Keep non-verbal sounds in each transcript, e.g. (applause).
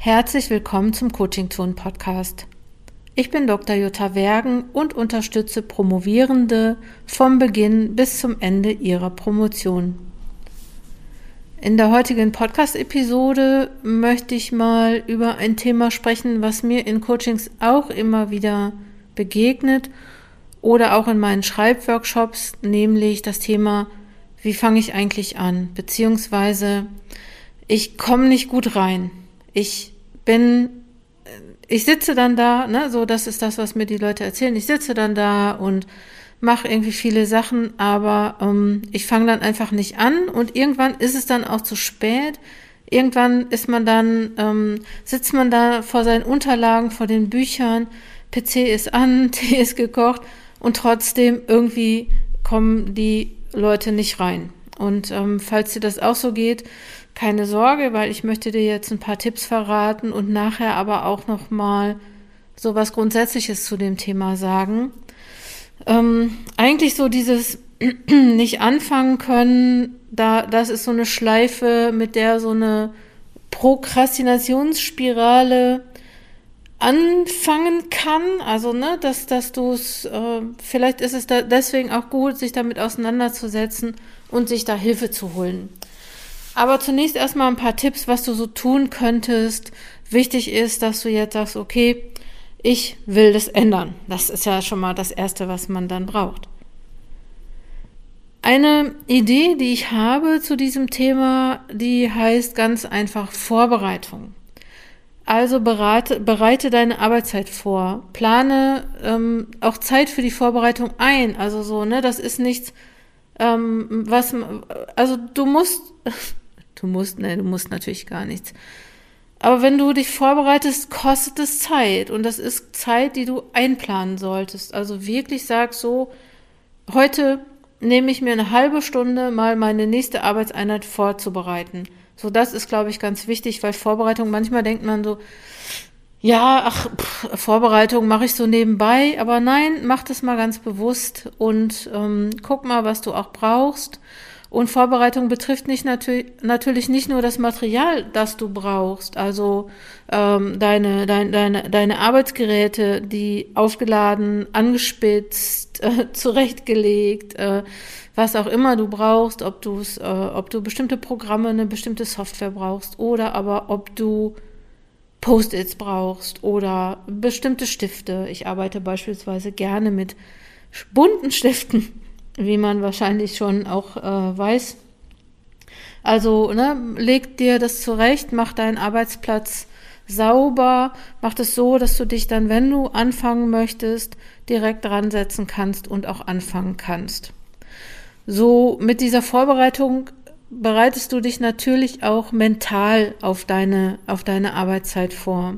Herzlich willkommen zum Coaching Tone Podcast. Ich bin Dr. Jutta Wergen und unterstütze Promovierende vom Beginn bis zum Ende ihrer Promotion. In der heutigen Podcast-Episode möchte ich mal über ein Thema sprechen, was mir in Coachings auch immer wieder begegnet oder auch in meinen Schreibworkshops, nämlich das Thema, wie fange ich eigentlich an? Beziehungsweise, ich komme nicht gut rein. Ich bin, ich sitze dann da, ne, so das ist das, was mir die Leute erzählen. Ich sitze dann da und mache irgendwie viele Sachen, aber ähm, ich fange dann einfach nicht an und irgendwann ist es dann auch zu spät. Irgendwann ist man dann, ähm, sitzt man da vor seinen Unterlagen, vor den Büchern, PC ist an, (laughs) Tee ist gekocht und trotzdem irgendwie kommen die Leute nicht rein. Und ähm, falls dir das auch so geht, keine Sorge, weil ich möchte dir jetzt ein paar Tipps verraten und nachher aber auch noch mal so was Grundsätzliches zu dem Thema sagen. Ähm, eigentlich so dieses (clears throat) nicht anfangen können, da, das ist so eine Schleife, mit der so eine Prokrastinationsspirale anfangen kann. Also, ne, dass, dass du es, äh, vielleicht ist es da deswegen auch gut, sich damit auseinanderzusetzen und sich da Hilfe zu holen. Aber zunächst erstmal ein paar Tipps, was du so tun könntest. Wichtig ist, dass du jetzt sagst, okay, ich will das ändern. Das ist ja schon mal das Erste, was man dann braucht. Eine Idee, die ich habe zu diesem Thema, die heißt ganz einfach Vorbereitung. Also bereite, bereite deine Arbeitszeit vor. Plane ähm, auch Zeit für die Vorbereitung ein. Also so, ne, das ist nichts, ähm, was, also du musst, du musst, ne, du musst natürlich gar nichts. Aber wenn du dich vorbereitest, kostet es Zeit. Und das ist Zeit, die du einplanen solltest. Also wirklich sag so, heute nehme ich mir eine halbe Stunde, mal meine nächste Arbeitseinheit vorzubereiten. So, das ist, glaube ich, ganz wichtig, weil Vorbereitung, manchmal denkt man so, ja, ach, pff, Vorbereitung mache ich so nebenbei, aber nein, mach das mal ganz bewusst und ähm, guck mal, was du auch brauchst und Vorbereitung betrifft nicht natür natürlich nicht nur das Material, das du brauchst, also ähm, deine, dein, deine, deine Arbeitsgeräte, die aufgeladen, angespitzt, (laughs) äh, zurechtgelegt, äh, was auch immer du brauchst, ob, du's, äh, ob du bestimmte Programme, eine bestimmte Software brauchst oder aber ob du Post-its brauchst oder bestimmte Stifte. Ich arbeite beispielsweise gerne mit bunten Stiften wie man wahrscheinlich schon auch äh, weiß. Also, ne, leg dir das zurecht, mach deinen Arbeitsplatz sauber, mach es so, dass du dich dann, wenn du anfangen möchtest, direkt dran setzen kannst und auch anfangen kannst. So mit dieser Vorbereitung bereitest du dich natürlich auch mental auf deine, auf deine Arbeitszeit vor.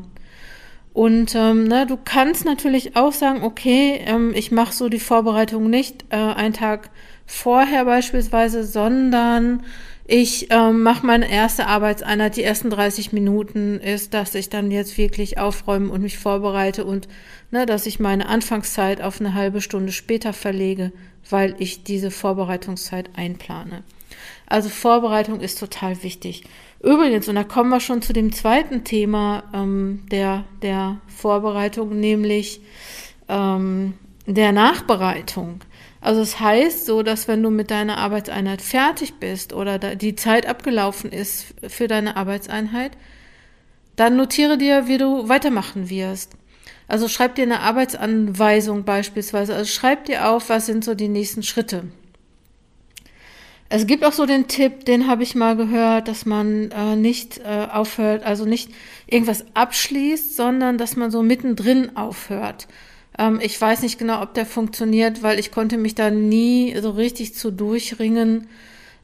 Und ähm, ne, du kannst natürlich auch sagen, okay, ähm, ich mache so die Vorbereitung nicht äh, einen Tag vorher beispielsweise, sondern ich ähm, mache meine erste Arbeitseinheit, die ersten 30 Minuten ist, dass ich dann jetzt wirklich aufräume und mich vorbereite und ne, dass ich meine Anfangszeit auf eine halbe Stunde später verlege, weil ich diese Vorbereitungszeit einplane. Also Vorbereitung ist total wichtig. Übrigens, und da kommen wir schon zu dem zweiten Thema ähm, der, der Vorbereitung, nämlich ähm, der Nachbereitung. Also es das heißt so, dass wenn du mit deiner Arbeitseinheit fertig bist oder die Zeit abgelaufen ist für deine Arbeitseinheit, dann notiere dir, wie du weitermachen wirst. Also schreib dir eine Arbeitsanweisung beispielsweise. Also schreib dir auf, was sind so die nächsten Schritte. Es gibt auch so den Tipp, den habe ich mal gehört, dass man äh, nicht äh, aufhört, also nicht irgendwas abschließt, sondern dass man so mittendrin aufhört. Ähm, ich weiß nicht genau, ob der funktioniert, weil ich konnte mich da nie so richtig zu durchringen,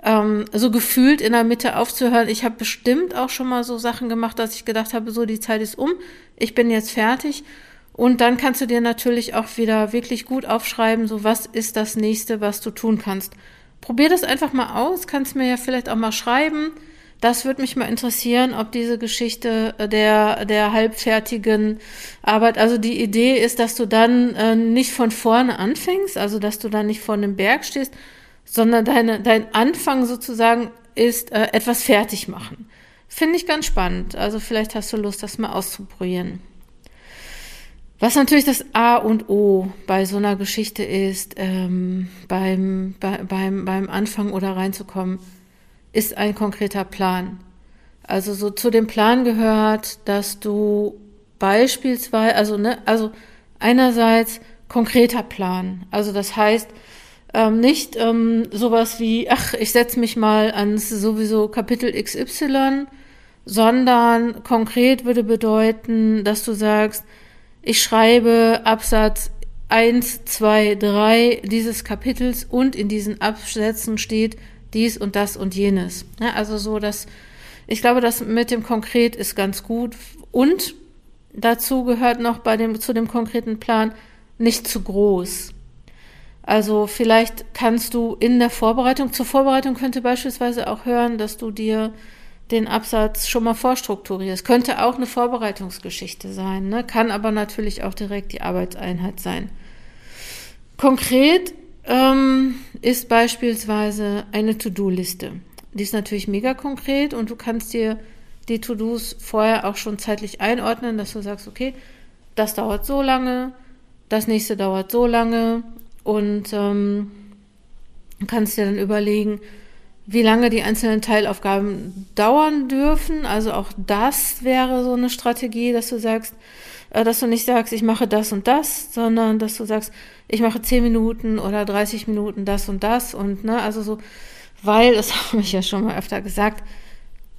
ähm, so gefühlt in der Mitte aufzuhören. Ich habe bestimmt auch schon mal so Sachen gemacht, dass ich gedacht habe, so die Zeit ist um, ich bin jetzt fertig. Und dann kannst du dir natürlich auch wieder wirklich gut aufschreiben, so was ist das nächste, was du tun kannst. Probier das einfach mal aus, kannst mir ja vielleicht auch mal schreiben. Das würde mich mal interessieren, ob diese Geschichte der, der halbfertigen Arbeit, also die Idee ist, dass du dann äh, nicht von vorne anfängst, also dass du dann nicht vor einem Berg stehst, sondern deine, dein Anfang sozusagen ist äh, etwas fertig machen. Finde ich ganz spannend. Also vielleicht hast du Lust, das mal auszuprobieren. Was natürlich das A und O bei so einer Geschichte ist, ähm, beim, bei, beim, beim Anfang oder reinzukommen, ist ein konkreter Plan. Also so zu dem Plan gehört, dass du beispielsweise, also ne, also einerseits konkreter Plan. Also das heißt ähm, nicht ähm, sowas wie, ach, ich setze mich mal ans sowieso Kapitel XY, sondern konkret würde bedeuten, dass du sagst, ich schreibe Absatz 1, 2, 3 dieses Kapitels und in diesen Absätzen steht dies und das und jenes. Ja, also so, dass ich glaube, das mit dem Konkret ist ganz gut. Und dazu gehört noch bei dem, zu dem konkreten Plan nicht zu groß. Also vielleicht kannst du in der Vorbereitung, zur Vorbereitung könnte beispielsweise auch hören, dass du dir den Absatz schon mal vorstrukturierst. Könnte auch eine Vorbereitungsgeschichte sein, ne? kann aber natürlich auch direkt die Arbeitseinheit sein. Konkret ähm, ist beispielsweise eine To-Do-Liste. Die ist natürlich mega konkret und du kannst dir die To-Dos vorher auch schon zeitlich einordnen, dass du sagst, okay, das dauert so lange, das nächste dauert so lange und ähm, kannst dir dann überlegen, wie lange die einzelnen Teilaufgaben dauern dürfen. Also auch das wäre so eine Strategie, dass du sagst, äh, dass du nicht sagst, ich mache das und das, sondern dass du sagst, ich mache 10 Minuten oder 30 Minuten das und das und ne, also so weil, das (laughs) habe ich ja schon mal öfter gesagt,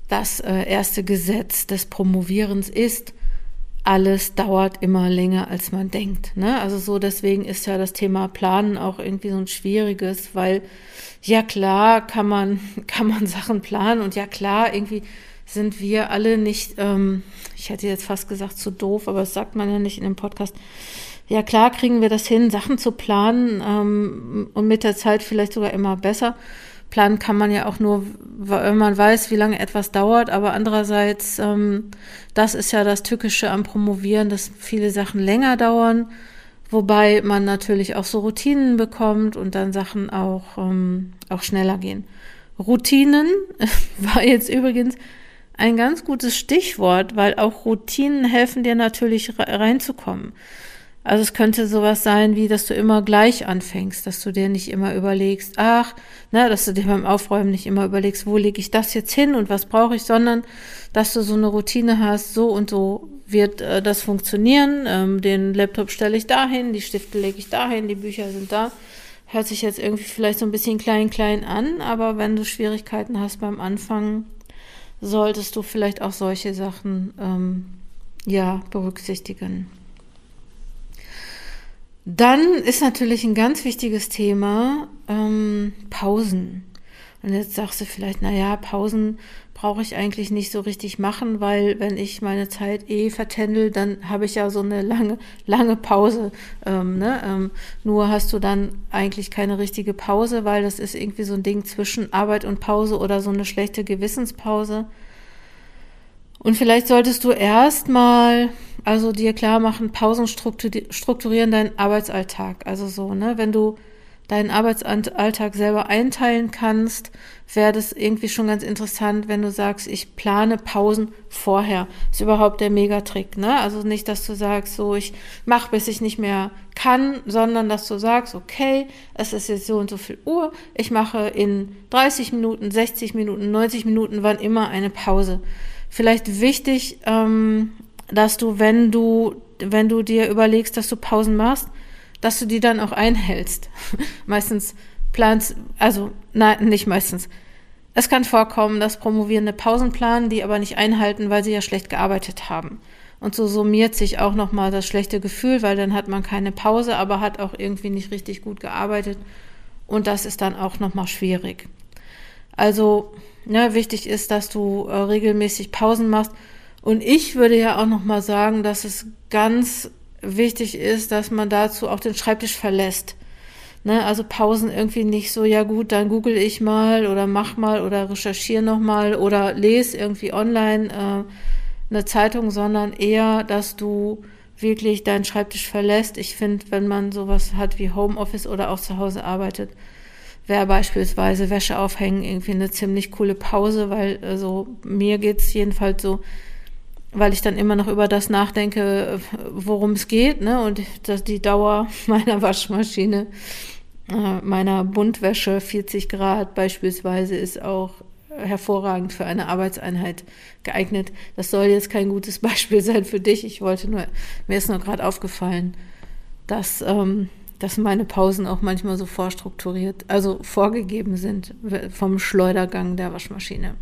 das äh, erste Gesetz des Promovierens ist, alles dauert immer länger, als man denkt. Ne? Also so, deswegen ist ja das Thema Planen auch irgendwie so ein schwieriges, weil ja klar kann man, (laughs) kann man Sachen planen und ja klar, irgendwie sind wir alle nicht, ähm, ich hätte jetzt fast gesagt zu doof, aber das sagt man ja nicht in dem Podcast. Ja klar kriegen wir das hin, Sachen zu planen ähm, und mit der Zeit vielleicht sogar immer besser. Planen kann man ja auch nur, wenn man weiß, wie lange etwas dauert. Aber andererseits, ähm, das ist ja das Tückische am Promovieren, dass viele Sachen länger dauern, wobei man natürlich auch so Routinen bekommt und dann Sachen auch, ähm, auch schneller gehen. Routinen (laughs) war jetzt übrigens ein ganz gutes Stichwort, weil auch Routinen helfen dir natürlich reinzukommen. Also es könnte sowas sein, wie dass du immer gleich anfängst, dass du dir nicht immer überlegst, ach, ne, dass du dir beim Aufräumen nicht immer überlegst, wo lege ich das jetzt hin und was brauche ich, sondern dass du so eine Routine hast, so und so wird äh, das funktionieren. Ähm, den Laptop stelle ich dahin, die Stifte lege ich dahin, die Bücher sind da. Hört sich jetzt irgendwie vielleicht so ein bisschen klein, klein an, aber wenn du Schwierigkeiten hast beim Anfangen, solltest du vielleicht auch solche Sachen ähm, ja berücksichtigen. Dann ist natürlich ein ganz wichtiges Thema ähm, Pausen. Und jetzt sagst du vielleicht, na ja, Pausen brauche ich eigentlich nicht so richtig machen, weil wenn ich meine Zeit eh vertändel, dann habe ich ja so eine lange, lange Pause. Ähm, ne? ähm, nur hast du dann eigentlich keine richtige Pause, weil das ist irgendwie so ein Ding zwischen Arbeit und Pause oder so eine schlechte Gewissenspause. Und vielleicht solltest du erstmal also dir klar machen, Pausen strukturieren deinen Arbeitsalltag. Also so, ne, wenn du deinen Arbeitsalltag selber einteilen kannst, wäre das irgendwie schon ganz interessant, wenn du sagst, ich plane Pausen vorher. Ist überhaupt der Megatrick, ne? Also nicht, dass du sagst, so ich mach, bis ich nicht mehr kann, sondern dass du sagst, okay, es ist jetzt so und so viel Uhr, ich mache in 30 Minuten, 60 Minuten, 90 Minuten, wann immer eine Pause. Vielleicht wichtig, ähm, dass du, wenn du, wenn du dir überlegst, dass du Pausen machst, dass du die dann auch einhältst. (laughs) meistens planst, also nein, nicht meistens. Es kann vorkommen, dass Promovierende Pausen planen, die aber nicht einhalten, weil sie ja schlecht gearbeitet haben. Und so summiert sich auch nochmal das schlechte Gefühl, weil dann hat man keine Pause, aber hat auch irgendwie nicht richtig gut gearbeitet. Und das ist dann auch nochmal schwierig. Also, ne, wichtig ist, dass du äh, regelmäßig Pausen machst und ich würde ja auch noch mal sagen, dass es ganz wichtig ist, dass man dazu auch den Schreibtisch verlässt. Ne, also Pausen irgendwie nicht so, ja gut, dann google ich mal oder mach mal oder recherchiere noch mal oder lese irgendwie online äh, eine Zeitung, sondern eher, dass du wirklich deinen Schreibtisch verlässt. Ich finde, wenn man sowas hat wie Homeoffice oder auch zu Hause arbeitet, wäre beispielsweise Wäsche aufhängen irgendwie eine ziemlich coole Pause, weil also mir geht's jedenfalls so, weil ich dann immer noch über das nachdenke, worum es geht, ne? Und dass die Dauer (laughs) meiner Waschmaschine, äh, meiner Buntwäsche 40 Grad beispielsweise ist auch hervorragend für eine Arbeitseinheit geeignet. Das soll jetzt kein gutes (laughs) Beispiel sein für dich. Ich wollte nur, mir ist nur gerade aufgefallen, dass, ähm, dass meine Pausen auch manchmal so vorstrukturiert, also vorgegeben sind vom Schleudergang der Waschmaschine.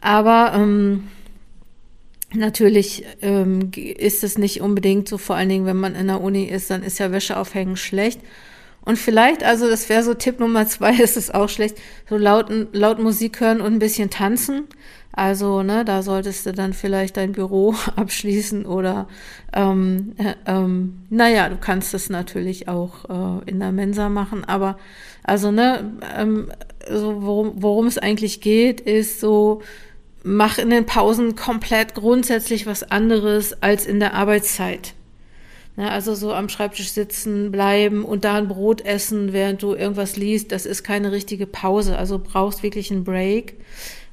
Aber ähm, natürlich ähm, ist es nicht unbedingt so, vor allen Dingen, wenn man in der Uni ist, dann ist ja Wäsche aufhängen schlecht. Und vielleicht, also das wäre so Tipp Nummer zwei, (laughs) ist es auch schlecht, so laut, laut Musik hören und ein bisschen tanzen. Also, ne, da solltest du dann vielleicht dein Büro (laughs) abschließen oder, ähm, äh, ähm, naja, du kannst es natürlich auch äh, in der Mensa machen, aber, also, ne, ähm, so worum, worum es eigentlich geht, ist so, mach in den Pausen komplett grundsätzlich was anderes als in der Arbeitszeit. Ne, also so am Schreibtisch sitzen bleiben und da ein Brot essen, während du irgendwas liest, das ist keine richtige Pause. Also brauchst wirklich einen Break,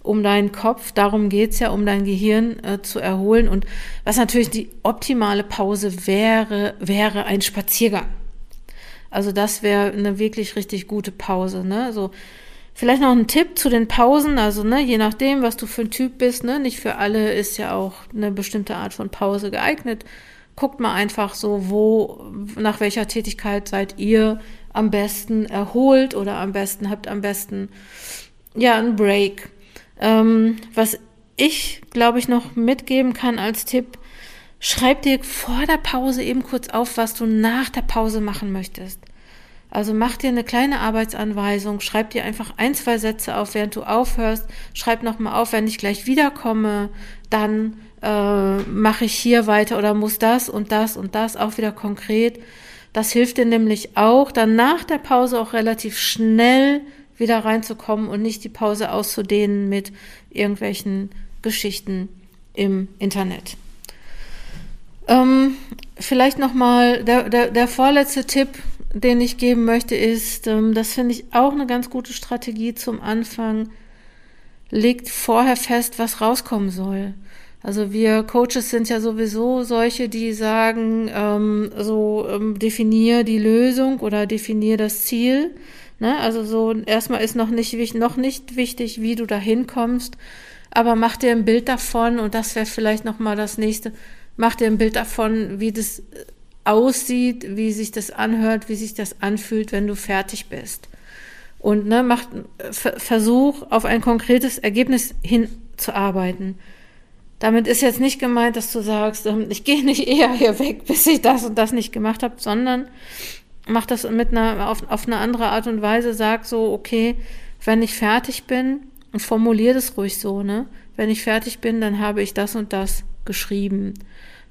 um deinen Kopf, darum geht's ja, um dein Gehirn äh, zu erholen. Und was natürlich die optimale Pause wäre, wäre ein Spaziergang. Also das wäre eine wirklich richtig gute Pause. Ne? So, Vielleicht noch ein Tipp zu den Pausen, also ne, je nachdem, was du für ein Typ bist, ne, nicht für alle ist ja auch eine bestimmte Art von Pause geeignet guckt mal einfach so, wo, nach welcher Tätigkeit seid ihr am besten erholt oder am besten, habt am besten, ja, einen Break. Ähm, was ich, glaube ich, noch mitgeben kann als Tipp, schreib dir vor der Pause eben kurz auf, was du nach der Pause machen möchtest. Also mach dir eine kleine Arbeitsanweisung, schreib dir einfach ein, zwei Sätze auf, während du aufhörst, schreib nochmal auf, wenn ich gleich wiederkomme, dann äh, mache ich hier weiter oder muss das und das und das auch wieder konkret. Das hilft dir nämlich auch, dann nach der Pause auch relativ schnell wieder reinzukommen und nicht die Pause auszudehnen mit irgendwelchen Geschichten im Internet. Ähm, vielleicht nochmal der, der, der vorletzte Tipp, den ich geben möchte, ist, ähm, das finde ich auch eine ganz gute Strategie zum Anfang, legt vorher fest, was rauskommen soll. Also wir Coaches sind ja sowieso solche, die sagen, ähm, so ähm, definier die Lösung oder definier das Ziel. Ne? Also so erstmal ist noch nicht, noch nicht wichtig, wie du da hinkommst, aber mach dir ein Bild davon und das wäre vielleicht nochmal das nächste. Mach dir ein Bild davon, wie das aussieht, wie sich das anhört, wie sich das anfühlt, wenn du fertig bist. Und ne, mach, versuch auf ein konkretes Ergebnis hinzuarbeiten. Damit ist jetzt nicht gemeint, dass du sagst, ähm, ich gehe nicht eher hier weg, bis ich das und das nicht gemacht habe, sondern mach das mit einer, auf, auf eine andere Art und Weise, sag so, okay, wenn ich fertig bin, und formulier das ruhig so, ne? Wenn ich fertig bin, dann habe ich das und das geschrieben.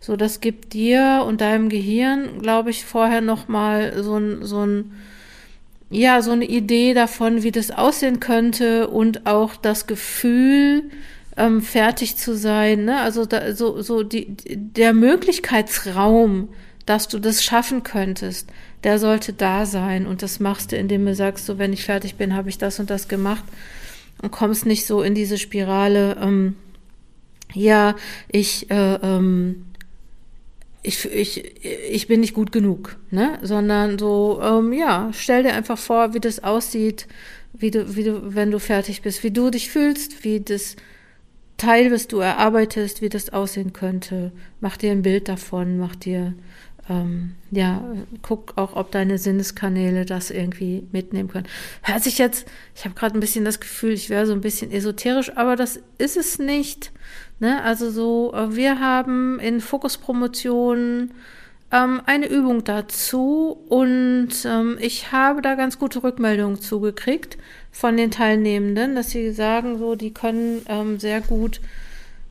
So, das gibt dir und deinem Gehirn, glaube ich, vorher nochmal so ein, so ein, ja, so eine Idee davon, wie das aussehen könnte und auch das Gefühl, ähm, fertig zu sein. Ne? Also da, so, so die, der Möglichkeitsraum, dass du das schaffen könntest, der sollte da sein. Und das machst du, indem du sagst, so wenn ich fertig bin, habe ich das und das gemacht und kommst nicht so in diese Spirale, ähm, ja, ich, äh, ähm, ich, ich, ich bin nicht gut genug, ne? Sondern so, ähm, ja, stell dir einfach vor, wie das aussieht, wie du, wie du, wenn du fertig bist, wie du dich fühlst, wie das Teil, was du erarbeitest, wie das aussehen könnte. Mach dir ein Bild davon, mach dir, ähm, ja, guck auch, ob deine Sinneskanäle das irgendwie mitnehmen können. Hört sich jetzt, ich habe gerade ein bisschen das Gefühl, ich wäre so ein bisschen esoterisch, aber das ist es nicht. Ne? Also so, äh, wir haben in Fokuspromotionen ähm, eine Übung dazu und ähm, ich habe da ganz gute Rückmeldungen zugekriegt von den Teilnehmenden, dass sie sagen, so, die können ähm, sehr gut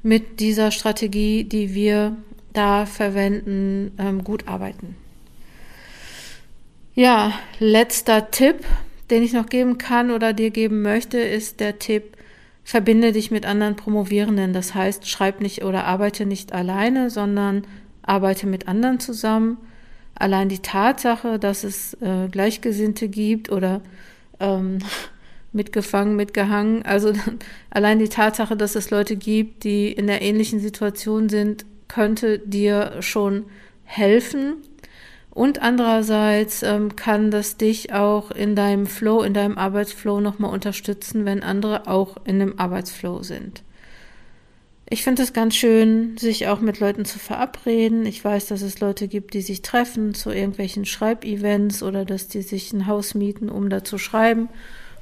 mit dieser Strategie, die wir da verwenden, ähm, gut arbeiten. Ja, letzter Tipp, den ich noch geben kann oder dir geben möchte, ist der Tipp, verbinde dich mit anderen Promovierenden. Das heißt, schreib nicht oder arbeite nicht alleine, sondern arbeite mit anderen zusammen. Allein die Tatsache, dass es äh, Gleichgesinnte gibt oder ähm, mitgefangen, mitgehangen. Also (laughs) allein die Tatsache, dass es Leute gibt, die in der ähnlichen Situation sind, könnte dir schon helfen. Und andererseits ähm, kann das dich auch in deinem Flow, in deinem Arbeitsflow nochmal unterstützen, wenn andere auch in dem Arbeitsflow sind. Ich finde es ganz schön, sich auch mit Leuten zu verabreden. Ich weiß, dass es Leute gibt, die sich treffen zu irgendwelchen Schreibevents oder dass die sich ein Haus mieten, um da zu schreiben.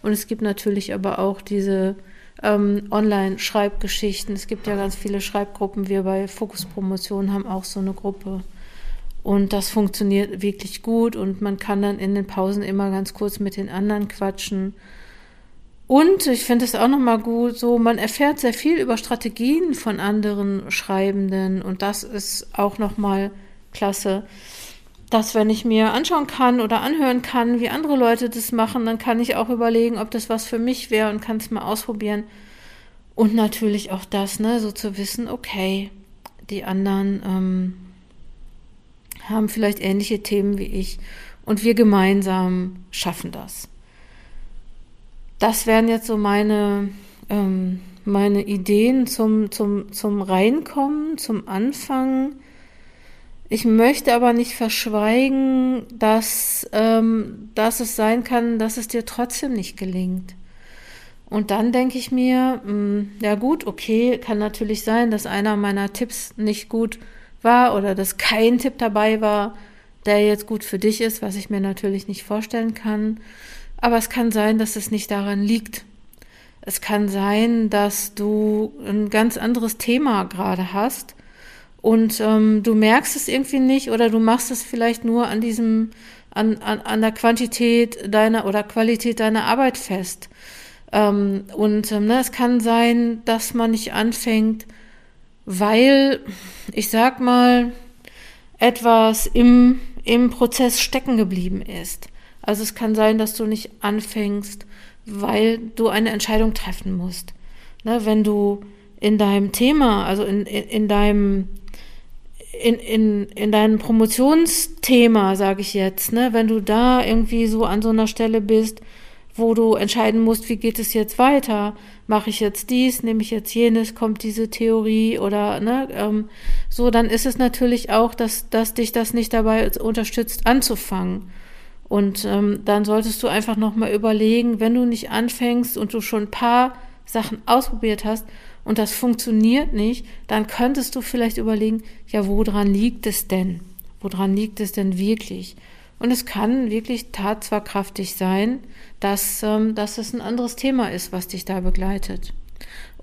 Und es gibt natürlich aber auch diese ähm, Online-Schreibgeschichten. Es gibt ja ganz viele Schreibgruppen. Wir bei Fokus Promotion haben auch so eine Gruppe. Und das funktioniert wirklich gut und man kann dann in den Pausen immer ganz kurz mit den anderen quatschen. Und ich finde es auch nochmal gut, so man erfährt sehr viel über Strategien von anderen Schreibenden und das ist auch nochmal klasse, dass wenn ich mir anschauen kann oder anhören kann, wie andere Leute das machen, dann kann ich auch überlegen, ob das was für mich wäre und kann es mal ausprobieren. Und natürlich auch das, ne, so zu wissen, okay, die anderen ähm, haben vielleicht ähnliche Themen wie ich und wir gemeinsam schaffen das das wären jetzt so meine, ähm, meine Ideen zum, zum, zum Reinkommen, zum Anfang. Ich möchte aber nicht verschweigen, dass, ähm, dass es sein kann, dass es dir trotzdem nicht gelingt. Und dann denke ich mir, mh, hm, ja gut, okay, kann natürlich sein, dass einer meiner Tipps nicht gut war oder dass kein Tipp dabei war, der jetzt gut für dich ist, was ich mir natürlich nicht vorstellen kann. Aber es kann sein, dass es nicht daran liegt. Es kann sein, dass du ein ganz anderes Thema gerade hast und ähm, du merkst es irgendwie nicht oder du machst es vielleicht nur an diesem, an, an, an der Quantität deiner oder Qualität deiner Arbeit fest. Ähm, und ähm, ne, es kann sein, dass man nicht anfängt, weil, ich sag mal, etwas im, im Prozess stecken geblieben ist. Also es kann sein, dass du nicht anfängst, weil du eine Entscheidung treffen musst. Ne, wenn du in deinem Thema, also in, in, in deinem in, in, in deinem Promotionsthema, sage ich jetzt, ne, wenn du da irgendwie so an so einer Stelle bist, wo du entscheiden musst, wie geht es jetzt weiter? Mache ich jetzt dies, nehme ich jetzt jenes, kommt diese Theorie oder ne, ähm, so, dann ist es natürlich auch, dass, dass dich das nicht dabei unterstützt, anzufangen. Und ähm, dann solltest du einfach nochmal überlegen, wenn du nicht anfängst und du schon ein paar Sachen ausprobiert hast und das funktioniert nicht, dann könntest du vielleicht überlegen, ja, woran liegt es denn? Woran liegt es denn wirklich? Und es kann wirklich tatzwahrkraftig sein, dass, ähm, dass es ein anderes Thema ist, was dich da begleitet.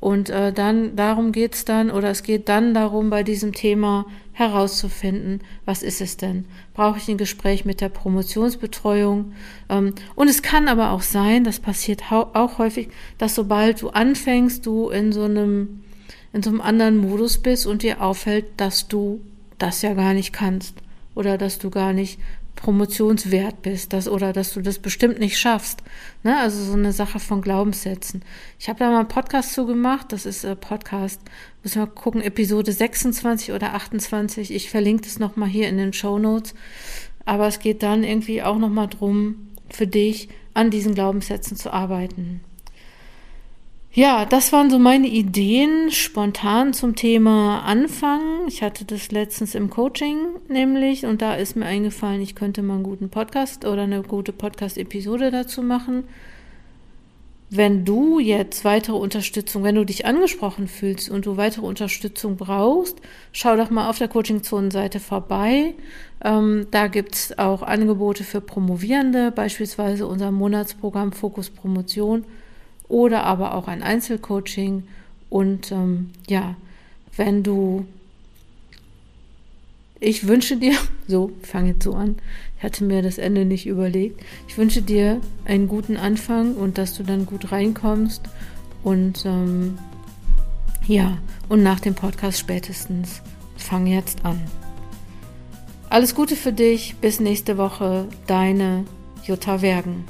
Und äh, dann darum geht's dann, oder es geht dann darum, bei diesem Thema herauszufinden, was ist es denn? Brauche ich ein Gespräch mit der Promotionsbetreuung? Ähm, und es kann aber auch sein, das passiert auch häufig, dass sobald du anfängst, du in so einem, in so einem anderen Modus bist und dir auffällt, dass du das ja gar nicht kannst oder dass du gar nicht promotionswert bist, dass, oder dass du das bestimmt nicht schaffst. Ne? Also so eine Sache von Glaubenssätzen. Ich habe da mal einen Podcast zu gemacht, das ist äh, Podcast, müssen wir gucken, Episode 26 oder 28. Ich verlinke das nochmal hier in den Show Notes. Aber es geht dann irgendwie auch nochmal drum, für dich an diesen Glaubenssätzen zu arbeiten. Ja, das waren so meine Ideen spontan zum Thema Anfangen. Ich hatte das letztens im Coaching nämlich und da ist mir eingefallen, ich könnte mal einen guten Podcast oder eine gute Podcast-Episode dazu machen. Wenn du jetzt weitere Unterstützung, wenn du dich angesprochen fühlst und du weitere Unterstützung brauchst, schau doch mal auf der Coaching-Zonen-Seite vorbei. Ähm, da gibt's auch Angebote für Promovierende, beispielsweise unser Monatsprogramm Fokus Promotion oder aber auch ein Einzelcoaching. Und ähm, ja, wenn du, ich wünsche dir, (laughs) so, fange jetzt so an, ich hatte mir das Ende nicht überlegt, ich wünsche dir einen guten Anfang und dass du dann gut reinkommst und ähm, ja, und nach dem Podcast spätestens fang jetzt an. Alles Gute für dich, bis nächste Woche, deine Jutta Wergen.